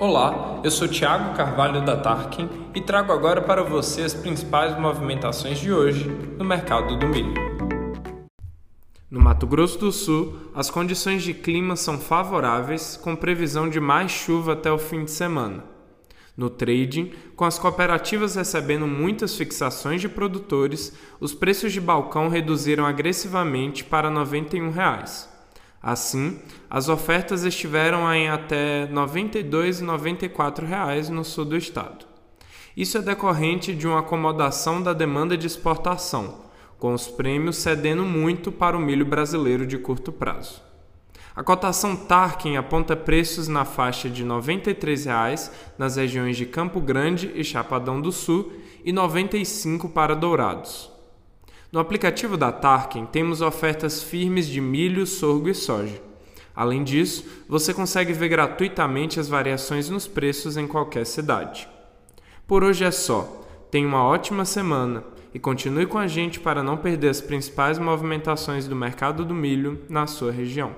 Olá, eu sou Thiago Carvalho da Tarkin e trago agora para você as principais movimentações de hoje no mercado do milho. No Mato Grosso do Sul, as condições de clima são favoráveis, com previsão de mais chuva até o fim de semana. No trading, com as cooperativas recebendo muitas fixações de produtores, os preços de balcão reduziram agressivamente para 91 reais. Assim, as ofertas estiveram em até R$ 92 e 94 reais no sul do estado. Isso é decorrente de uma acomodação da demanda de exportação, com os prêmios cedendo muito para o milho brasileiro de curto prazo. A cotação Tarkin aponta preços na faixa de 93 reais nas regiões de Campo Grande e Chapadão do Sul e R$ 95 para Dourados. No aplicativo da Tarkin temos ofertas firmes de milho, sorgo e soja. Além disso, você consegue ver gratuitamente as variações nos preços em qualquer cidade. Por hoje é só. Tenha uma ótima semana e continue com a gente para não perder as principais movimentações do mercado do milho na sua região.